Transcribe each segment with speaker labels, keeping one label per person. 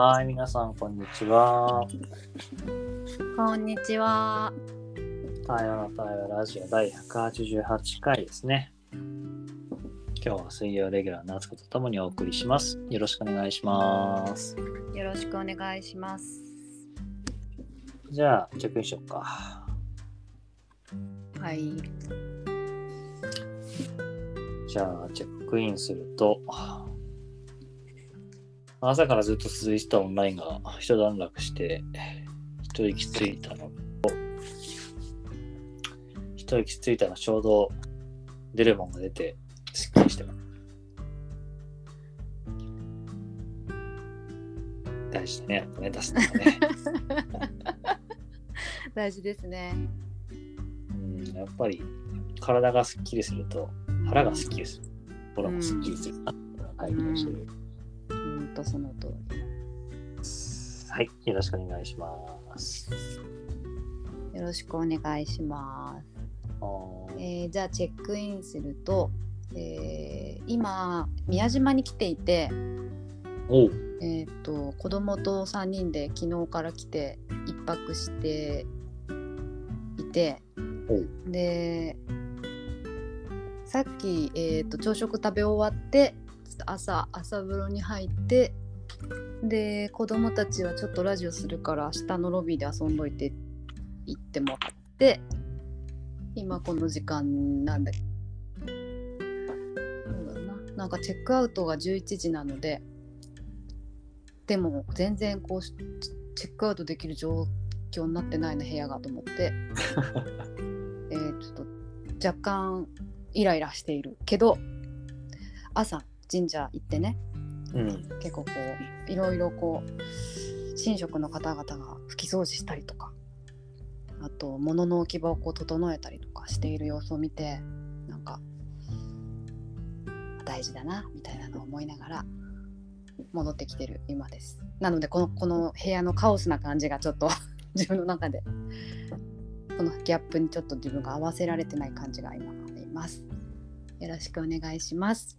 Speaker 1: はい、皆さん、こんにちは。
Speaker 2: こんにちは。
Speaker 1: 太陽の太陽ラジオ第188回ですね。今日は水曜レギュラー夏子とともにお送りします。よろしくお願いします。
Speaker 2: よろしくお願いします。
Speaker 1: じゃあ、チェックインしようか。
Speaker 2: はい。
Speaker 1: じゃあ、チェックインすると、朝からずっと続いてたオンラインが一段落して、一息ついたのと、一息ついたのちょうど出るもんが出て、すっきりしてます。大事だね、やっぱね、出すのがね。
Speaker 2: 大事ですね。
Speaker 1: うん、やっぱり体がすっきりすると腹がすっきりする。心もすっきりするなっていう
Speaker 2: とその通り。
Speaker 1: はい、よろしくお願いします。
Speaker 2: よろしくお願いします。えーじゃあチェックインすると、えー今宮島に来ていて、えっ、と子供と3人で昨日から来て一泊していて、でさっき、えー、と朝食食べ終わって朝朝風呂に入ってで子供たちはちょっとラジオするから下のロビーで遊んどいて行ってもらって今この時間なんだそうだななんかチェックアウトが11時なのででも全然こうしチェックアウトできる状況になってないな部屋がと思って。えーちょっと若干イライラしているけど朝神社行ってね。
Speaker 1: うん、
Speaker 2: 結構こういろいろこう神職の方々が拭き掃除したりとかあと物の置き場をこう整えたりとかしている様子を見てなんか大事だなみたいなのを思いながら戻ってきてる今です。なのでこのこの部屋のカオスな感じがちょっと 自分の中でこのギャップにちょっと自分が合わせられてない感じが今あります。よろしくお願いします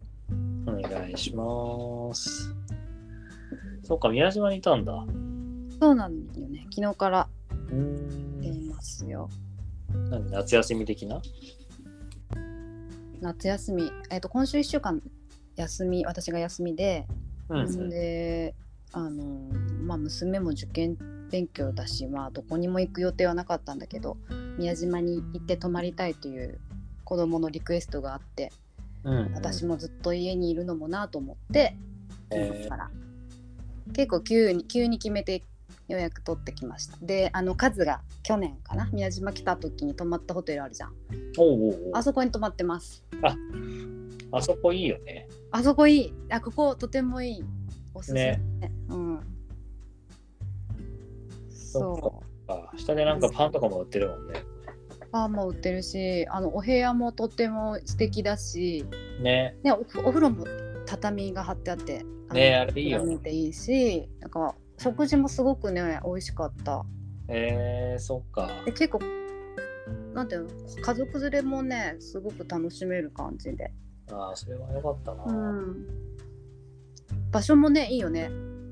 Speaker 1: お願いします。そうか、宮島にいたんだ。
Speaker 2: そうなんよね。昨日から出
Speaker 1: ん、
Speaker 2: ますよ。
Speaker 1: 何夏休み的な？
Speaker 2: 夏休み、えっと今週1週間休み私が休みで、
Speaker 1: うん、
Speaker 2: であのまあ娘も受験勉強だしまあどこにも行く予定はなかったんだけど宮島に行って泊まりたいという子供のリクエストがあって
Speaker 1: うん、
Speaker 2: 私もずっと家にいるのもなと思って、
Speaker 1: えー。
Speaker 2: から。結構急に急に決めて予約取ってきました。であの数が去年かな宮島来た時に泊まったホテルあるじゃん。あそこに泊まってます。
Speaker 1: あそこいいよね。
Speaker 2: あそこいい。あこことてもいい。おすすめ、
Speaker 1: ね。
Speaker 2: うん。
Speaker 1: そ
Speaker 2: そう。
Speaker 1: あ下でなんかパンとかも売ってるもんね。
Speaker 2: パンも売ってるしあのお部屋もとても素敵だし、
Speaker 1: ね、
Speaker 2: ね、おお風呂も畳が張ってあってあの
Speaker 1: ねあれいいよ。
Speaker 2: ていいしなんか食事もすごくね美味しかった。
Speaker 1: えー、そっか。
Speaker 2: で結構なんていうの家族連れもねすごく楽しめる感じで、
Speaker 1: ああ、それはよかったな。
Speaker 2: うん、場所もねいいよね、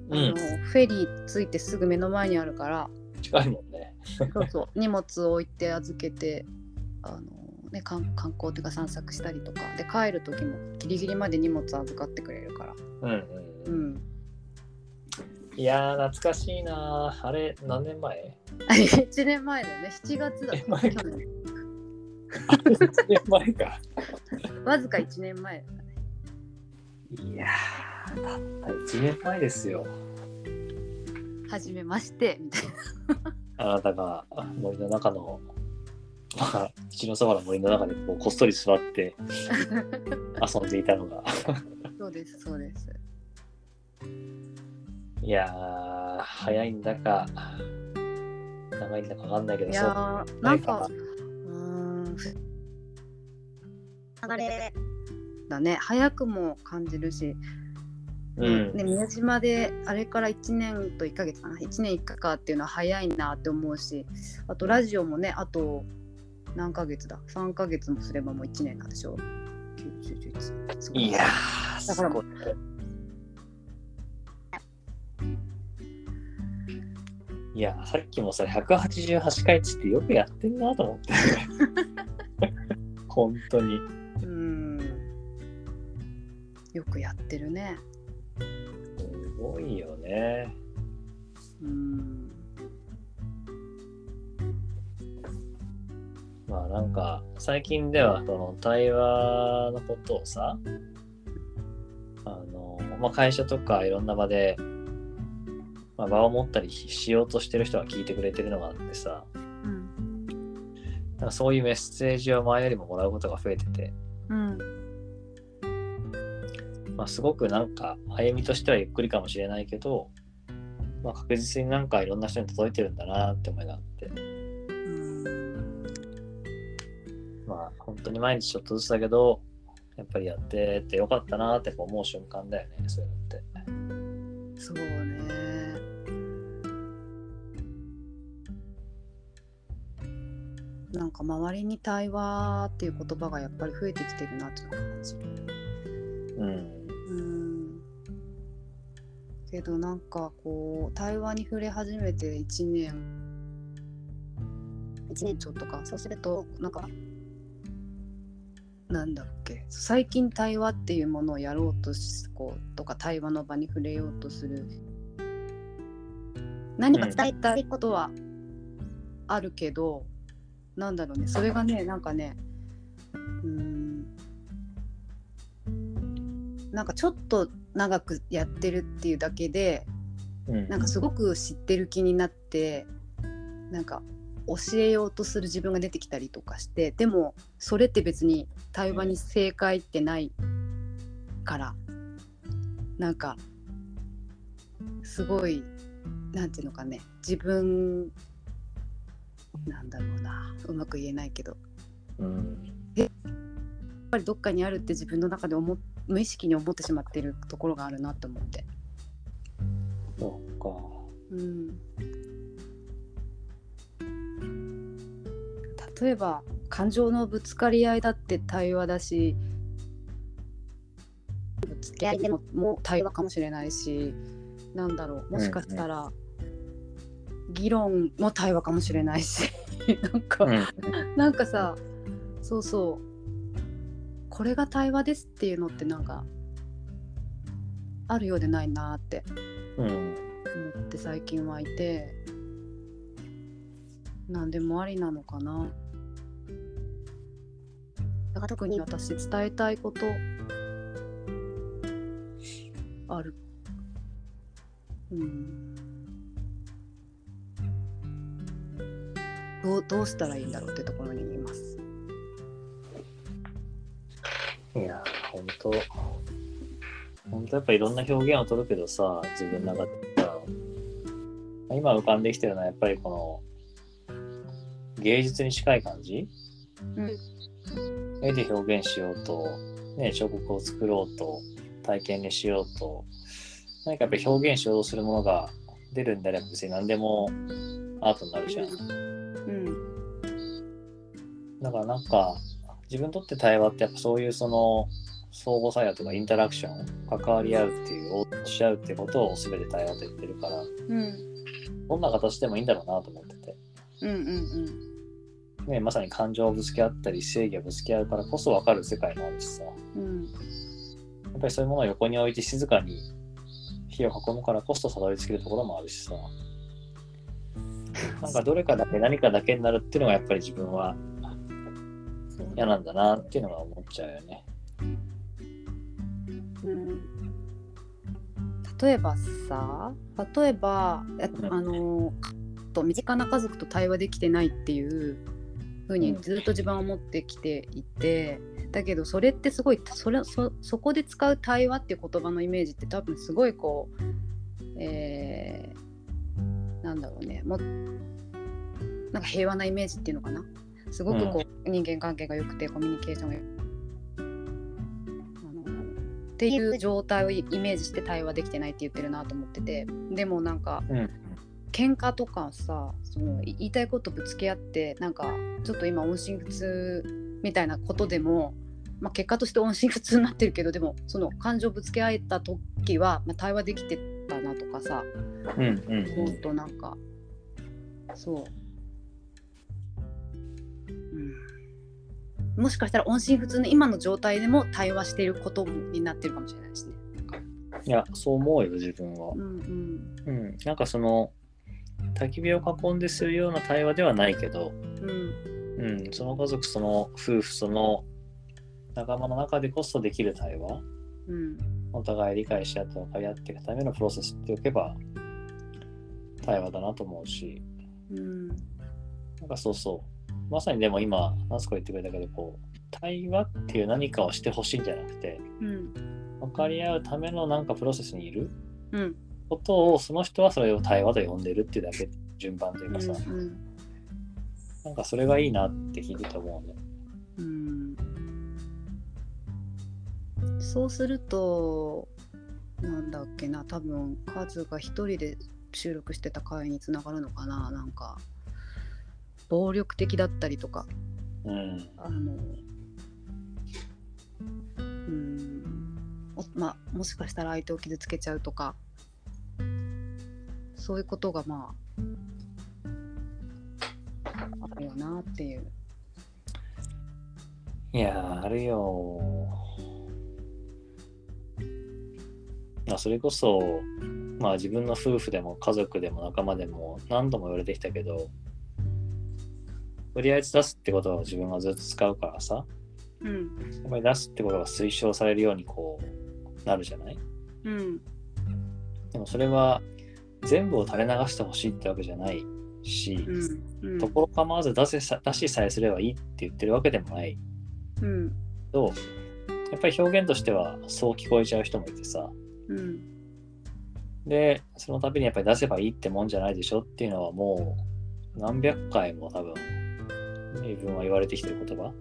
Speaker 1: うん。
Speaker 2: あのフェリー着いてすぐ目の前にあるから
Speaker 1: 近いもんね。
Speaker 2: そうそう荷物を置いて預けてあの、ね、観観光というか散策したりとかで帰る時もギリギリまで荷物預かってくれるから、
Speaker 1: うんうん
Speaker 2: う
Speaker 1: うん。
Speaker 2: ん、
Speaker 1: いやー、懐かしいなー。あれ、何年前？
Speaker 2: 1年前だよね7月だ
Speaker 1: え
Speaker 2: っ去年
Speaker 1: ?1 年前か。
Speaker 2: わずか1年前だね
Speaker 1: いやー、たった1年前ですよ。
Speaker 2: 初めましてみたい
Speaker 1: あなたが森の中の、まあ、土のそばの森の中でこうこっそり座って遊んでいたのが。
Speaker 2: なそうですそうです。
Speaker 1: いやー、早いんだか、長いんだかわかんないけど、
Speaker 2: い
Speaker 1: そう
Speaker 2: やーなんかうーんふ流れだね。早くも感じるし
Speaker 1: うん、
Speaker 2: ね、宮島であれから1年と1ヶ月かな。1年1ヶかっていうのは早いなって思うしあとラジオもねあと何ヶ月だ？3ヶ月もすればもう1年なんでしょ？9 10 11すご
Speaker 1: い。やー、
Speaker 2: だから
Speaker 1: すごい。いや、さっきもさ、188回っつってよくやってんなと思って。本当に。
Speaker 2: うん。よくやってるね。
Speaker 1: すごいよね。
Speaker 2: うん。
Speaker 1: まあなんか、最近ではその対話のことをさ、あの、まあ会社とかいろんな場で、まあ、場を持ったりしようとしてる人が聞いてくれてるのがあってさ、
Speaker 2: うん。
Speaker 1: そういうメッセージを前よりももらうことが増えてて、
Speaker 2: うん
Speaker 1: まあ、すごくなんか歩みとしてはゆっくりかもしれないけど、まあ、確実になんかいろんな人に届いてるんだなって思いがあって、
Speaker 2: うん
Speaker 1: まあ本当に毎日ちょっとずつだけど、やっぱりやっててよかったなって思う瞬間だよね、そういうのって。
Speaker 2: そうねなんか周りに対話っていう言葉がやっぱり増えてきてるなって感じる
Speaker 1: うん。
Speaker 2: うん。けどなんかこう対話に触れ始めて1年。1年ちょっとかそうするとなんかなんだっけ。最近対話っていうものをやろうとしこうとか対話の場に触れようとする。何か伝えたいことはあるけど、なんだろうね。それがねなんかねなんかちょっと長くやってるっていうだけで
Speaker 1: うん。
Speaker 2: なんかすごく知ってる気になってなんか教えようとする自分が出てきたりとかしてでもそれって別に対話に正解ってないからなんかすごいなんていうのかね自分なんだろうなうまく言えないけど
Speaker 1: うん。
Speaker 2: やっぱりどっかにあるって自分の中で思っ無意識に思ってしまってるところがあるなと思って。
Speaker 1: そうか。
Speaker 2: うん、例えば感情のぶつかり合いだって対話だしぶつけ合いでももう対話かもしれないしなんだろうもしかしたら議論も対話かもしれないし なんか、
Speaker 1: うん。
Speaker 2: なんかさそうそうこれが対話ですっていうのってなんかあるようでないなって
Speaker 1: うん。
Speaker 2: 思って最近はいて何でもありなのかな。だから特に私伝えたいことある。うん。どうどうしたらいいんだろうってところにいます
Speaker 1: いや、本当。本当やっぱいろんな表現を取るけどさ、自分の中でさ、今浮かんできてるのはやっぱりこの芸術に近い感じ、
Speaker 2: うん。
Speaker 1: 絵で表現しようと、ね、彫刻を作ろうと、体験にしようと、何かやっぱり表現しようとするものが出るんであれば別に何でもアートになるじゃん。
Speaker 2: うん。
Speaker 1: だからなんか自分にとって対話ってやっぱそういうその相互作用とかインタラクション関わり合うっていう応答し合うってことを全て対話と言ってるから
Speaker 2: うん
Speaker 1: どんな形でもいいんだろうなと思ってて、
Speaker 2: うん。うん
Speaker 1: ね、まさに感情をぶつけ合ったり正義をぶつけ合うからこそ分かる世界もあるしさ。や
Speaker 2: うん
Speaker 1: っぱりそういうものを横に置いて静かに火を囲むからこそたどり着けるところもあるしさ。なんかどれかだけ何かだけになるっていうのがやっぱり自分は嫌なんだなっていうのが思っちゃうよね。
Speaker 2: うん。例えばさ例えばあのと身近な家族と対話できてないっていうふうにずっと自分は思ってきていて、だけどそれってすごいそれそそこで使う対話っていう言葉のイメージって多分すごいこう、えーなんだろうねもなんか平和なイメージっていうのかな？すごくこう、人間関係が良くてコミュニケーションが良くて。あのっていう状態をイメージして対話できてないって言ってるなと思ってて。でもなんか
Speaker 1: うん。
Speaker 2: 喧嘩とかさそのい言いたいことぶつけ合ってなんかちょっと今音信不通みたいなことでも、まあ、結果として音信不通になってるけどでもその感情ぶつけ合えた時は、まあ、対話できてたなとかさ。
Speaker 1: うんうん
Speaker 2: もっとなんかそう。もしかしたら音信不通の今の状態でも対話していることになってるかもしれないですね。
Speaker 1: いや、そう思うよ、自分は
Speaker 2: う。んうん。
Speaker 1: うん。なんかその、焚き火を囲んでするような対話ではないけど、
Speaker 2: うん。
Speaker 1: うん、その家族、その夫婦、その仲間の中でこそできる対話、
Speaker 2: うん。
Speaker 1: お互い理解し合って分かり合っていくためのプロセスっておけば、対話だなと思うし、
Speaker 2: うん。
Speaker 1: なんかそうそう。まさにでも今、ナスコ言ってくれたけど、こう、対話っていう何かをしてほしいんじゃなくて、
Speaker 2: うん。
Speaker 1: 分かり合うためのなんかプロセスにいる
Speaker 2: うん。
Speaker 1: ことを、その人はそれを対話と呼んでるっていうだけ、順番というかさ、
Speaker 2: うん。
Speaker 1: なんかそれがいいなって聞いてて思うね。
Speaker 2: うん。そうすると、なんだっけな、多分カズが一人で収録してた回につながるのかな、なんか。暴力的だったりとか、
Speaker 1: うん。
Speaker 2: あの。うん。おまあ、もしかしたら相手を傷つけちゃうとか。そういうことがまあ。あるよなっていう。
Speaker 1: いやー、あるよあ、それこそ、まあ自分の夫婦でも家族でも仲間でも何度も言われてきたけど、とりあえず出すってことは自分はずっと使うからさ、
Speaker 2: うん。
Speaker 1: やっぱり出すってことが推奨されるようにこうなるじゃない？
Speaker 2: うん。
Speaker 1: でもそれは全部を垂れ流してほしいってわけじゃないし、
Speaker 2: うん。うん。
Speaker 1: ところ構わず出せさ出しさえすればいいって言ってるわけでもない
Speaker 2: うん。
Speaker 1: けど、やっぱり表現としてはそう聞こえちゃう人もいてさ、
Speaker 2: うん。
Speaker 1: で、その度にやっぱり出せばいいってもんじゃないでしょっていうのはもう何百回も多分自分は言われてきてる言葉？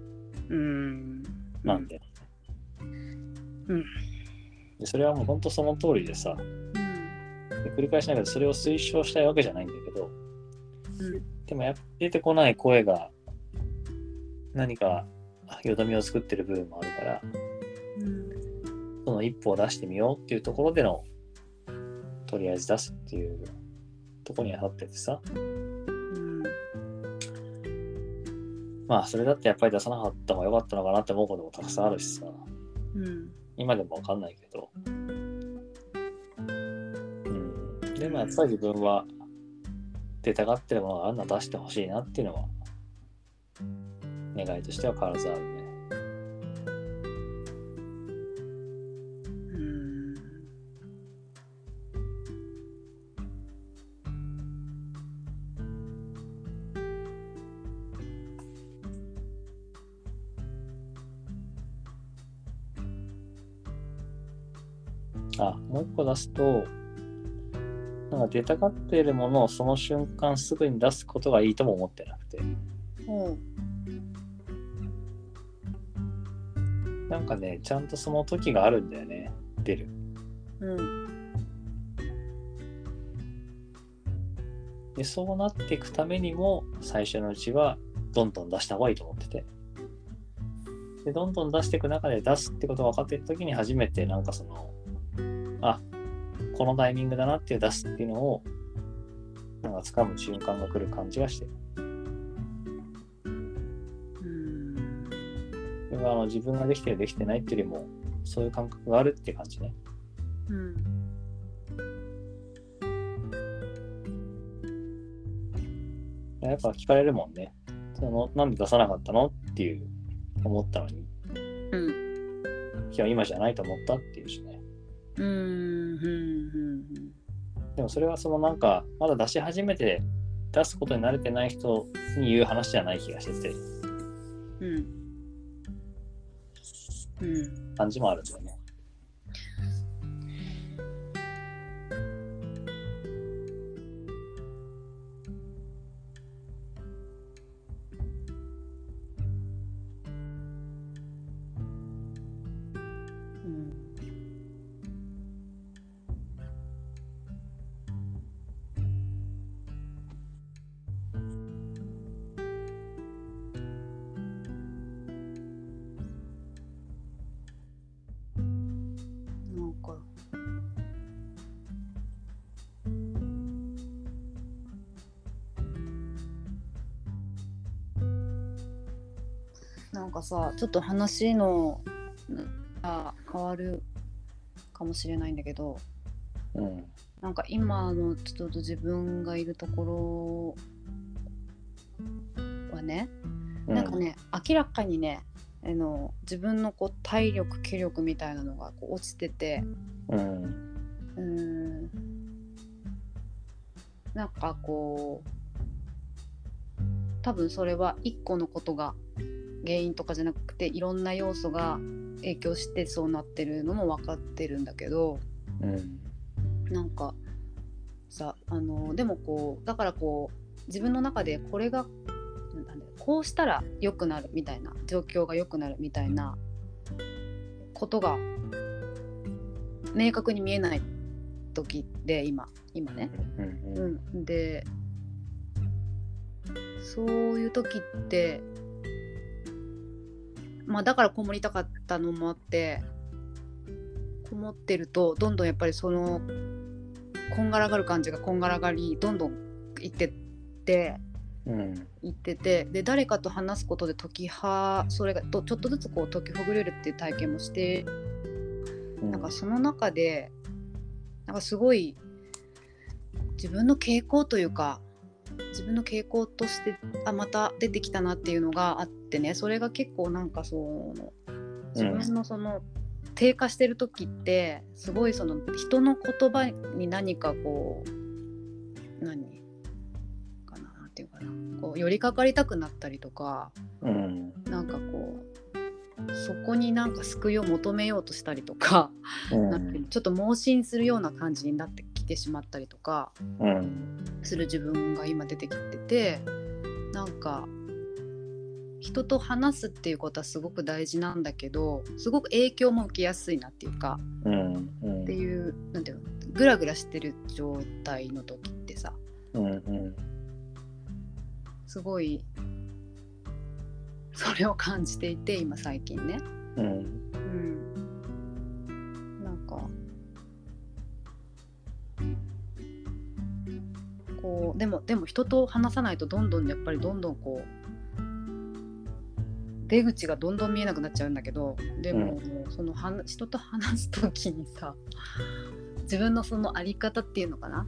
Speaker 2: うん。
Speaker 1: なんで？
Speaker 2: うん
Speaker 1: でそれはもう本当その通りでさ、
Speaker 2: うん。
Speaker 1: で繰り返しながらそれを推奨したいわけじゃないんだけど、
Speaker 2: うん。
Speaker 1: でもや出てこない声が何かよどみを作ってる部分もあるから、
Speaker 2: うん。
Speaker 1: その一歩を出してみようっていうところでの、とりあえず出すっていうところには立っててさ、まあそれだってやっぱり出さなかった方が良かったのかなって思うこともたくさんあるしさ、
Speaker 2: うん。
Speaker 1: 今でも分かんないけど、うん。でもやっぱり自分は出たがってるものがあるのは出してほしいなっていうのは、願いとしては変わらずあるね。出すと、なんか出たがっているものをその瞬間すぐに出すことがいいとも思ってなくて、
Speaker 2: おう。
Speaker 1: なんかね、ちゃんとその時があるんだよね、出る。
Speaker 2: うん。
Speaker 1: で、そうなっていくためにも、最初のうちはどんどん出した方がいいと思ってて。で、どんどん出していく中で出すってことが分かっていくときに初めてなんかその、あ、このタイミングだなっていう出すっていうのを、なんか掴む瞬間が来る感じがしてる。
Speaker 2: うん。
Speaker 1: そあの自分ができてるできてないっていうよりも、そういう感覚があるって感じね。
Speaker 2: うん。
Speaker 1: やっぱ聞かれるもんね。そのなんで出さなかったのっていう思ったのに、
Speaker 2: うん。
Speaker 1: いや、今じゃないと思ったっていうしね。でもそれはそのなんか、まだ出し始めて出すことに慣れてない人に言う話じゃない気がしてて、
Speaker 2: うん。うん。
Speaker 1: 感じもあるんだよね。
Speaker 2: なんかさちょっと話のが変わるかもしれないんだけど
Speaker 1: うん。
Speaker 2: なんか今のちょっと自分がいるところはね、なんかね明らかにねあの自分のこう体力気力みたいなのがこう落ちてて
Speaker 1: うん。
Speaker 2: うーんなんかこう多分それは一個のことが原因とかじゃなくていろんな要素が影響してそうなってるのも分かってるんだけど
Speaker 1: うん。
Speaker 2: なんかさあのでもこうだからこう自分の中でこれがなんだろうこうしたら良くなるみたいな状況が良くなるみたいなことが明確に見えない時で今今ね。
Speaker 1: うん、
Speaker 2: でそういう時ってまあだからこもりたかったのもあってこもってるとどんどんやっぱりそのこんがらがる感じがこんがらがりどんどんいってって
Speaker 1: うん。
Speaker 2: いっててで誰かと話すことで解きはそれがとちょっとずつこう解きほぐれるっていう体験もしてなんかその中でなんかすごい自分の傾向というか自分の傾向としてあまた出てきたなっていうのがあってねそれが結構なんかその自分のその低下してる時ってすごいその人の言葉に何かこう何かななんていうかなこう寄りかかりたくなったりとか
Speaker 1: うん。
Speaker 2: なんかこうそこになんか救いを求めようとしたりとか
Speaker 1: うん。
Speaker 2: なんていうのちょっと盲信するような感じになってきてしまったりとか
Speaker 1: うん。
Speaker 2: する自分が今出てきててなんか人と話すっていうことはすごく大事なんだけどすごく影響も受けやすいなっていうか
Speaker 1: うん。うん。
Speaker 2: っていうなんていうのグラグラしてる状態の時ってさ
Speaker 1: うん。うん。
Speaker 2: すごいそれを感じていて今最近ね。
Speaker 1: うん。
Speaker 2: うん、なんかこうでもでも人と話さないとどんどんやっぱりどんどんこう出口がどんどん見えなくなっちゃうんだけどでも、もうそのは人と話す時にさ自分のその在り方っていうのかな、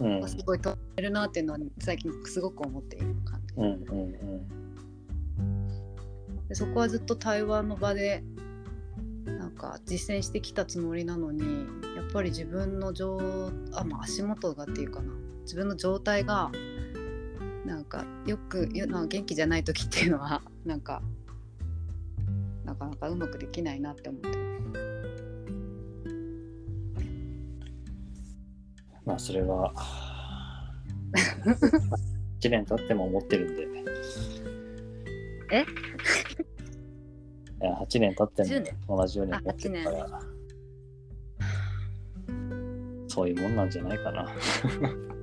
Speaker 1: うん。
Speaker 2: すごい問えるなっていうのは最近すごく思っている感じ。
Speaker 1: うん。うん。
Speaker 2: でそこはずっと対話の場でなんか実践してきたつもりなのにやっぱり自分の状あ、まあ、足元がっていうかな自分の状態がなんかよくよなんか元気じゃない時っていうのは なんかなかなかうまくできないなって思ってます。
Speaker 1: まあ、それは、1年経っても思ってるんで。
Speaker 2: え？
Speaker 1: いや、8年経って
Speaker 2: 10年？
Speaker 1: も同じように思ってるから、そういうもんなんじゃないかな。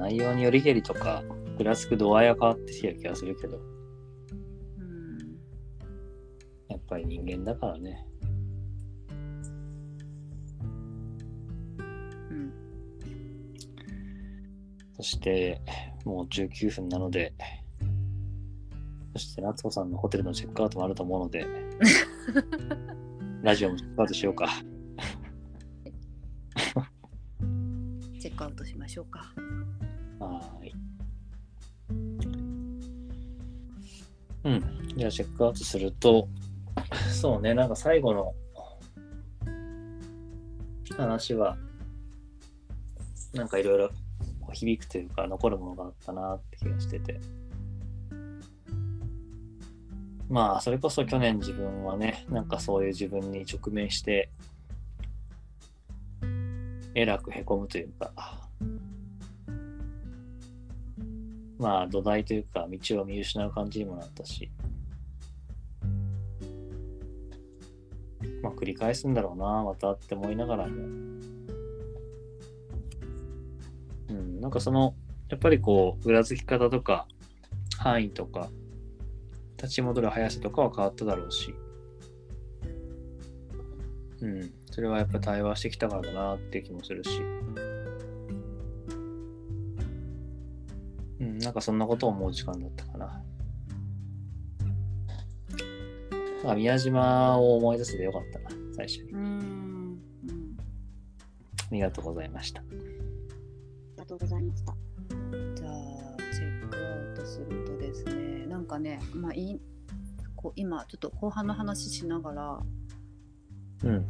Speaker 1: 内容によりけりとか、ぐらつく度合いは変わってきてる気がするけど、
Speaker 2: うん
Speaker 1: やっぱり人間だからね。
Speaker 2: うん
Speaker 1: そして、もう19分なので、そして夏子さんのホテルのチェックアウトもあると思うので、ラジオもチェックアウトしようか。
Speaker 2: チェックアウトしましょうか。
Speaker 1: はい。うん。じゃあチェックアウトすると、そうね、なんか最後の話は、なんかいろいろ響くというか残るものがあったなって気がしてて。まあ、それこそ去年自分はね、なんかそういう自分に直面して、えらくへこむというか、まあ土台というか道を見失う感じにもなったし、まあ繰り返すんだろうな、またって思いながらも、うん、なんかその、やっぱりこう、裏付き方とか、範囲とか、立ち戻る速さとかは変わっただろうし、うん、それはやっぱ対話してきたからだなって気もするし、なんかそんなことを思う時間だったかな。なんか宮島を思い出せてよかったな、最初に。ありがとうございました。
Speaker 3: ありがとうございました。
Speaker 2: じゃあチェックアウトするとですねなんかねまあいいこう今ちょっと後半の話しながら
Speaker 1: うん。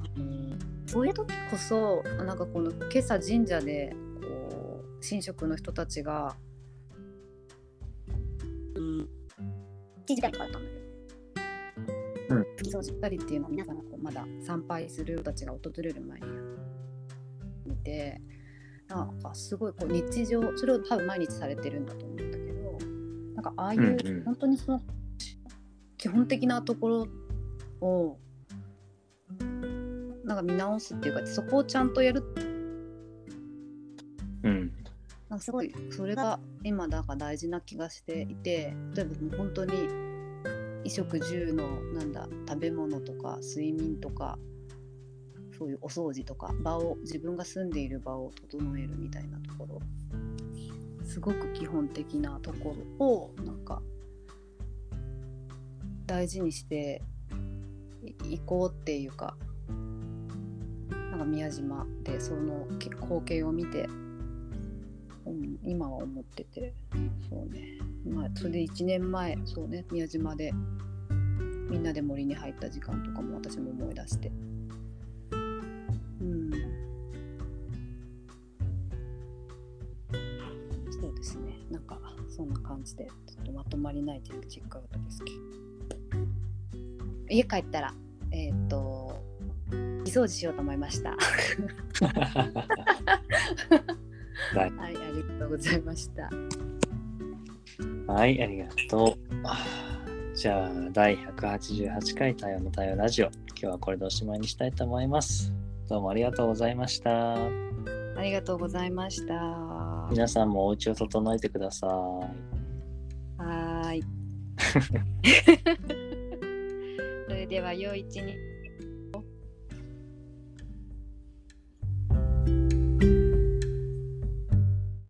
Speaker 2: そういう時こそなんかこの今朝神社でこう神職の人たちが
Speaker 3: 1時台とかだったん。だけど。
Speaker 1: うん。
Speaker 3: 月掃除。
Speaker 2: 二人っていうのを皆さん。がこうまだ参拝する人たちが訪れる前に見てなん。かすごいこう日常それを多分毎日されてるん。だと思うん。だけどなん。かああいう、
Speaker 1: うん。うん。
Speaker 2: 本当にその基本的なところをなん。か見直すっていうかそこをちゃん。とやる
Speaker 1: うん。
Speaker 2: なんかすごいそれが今だから大事な気がしていて例えばもう本当に衣食住のなんだ食べ物とか睡眠とかそういうお掃除とか場を自分が住んでいる場を整えるみたいなところすごく基本的なところをなんか大事にしていいこうっていうかなんか宮島でその光景を見て、今は思ってて。そうね。まあそれで1年前そうね宮島でみんなで森に入った時間とかも私も思い出して。うん。そうですね。なんかそんな感じでちょっとまとまりないチェックアウトですけど。家帰ったらえっ、と掃除しようと思いました。
Speaker 1: はい
Speaker 2: はいありがとうございました
Speaker 1: はい、ありがとう。じゃあ、第188回対話の対話ラジオ。今日はこれでおしまいにしたいと思います。どうもありがとうございました。
Speaker 2: ありがとうございました。は
Speaker 1: 皆さんもお家を整えてください。
Speaker 2: ーい。それでは良い一日。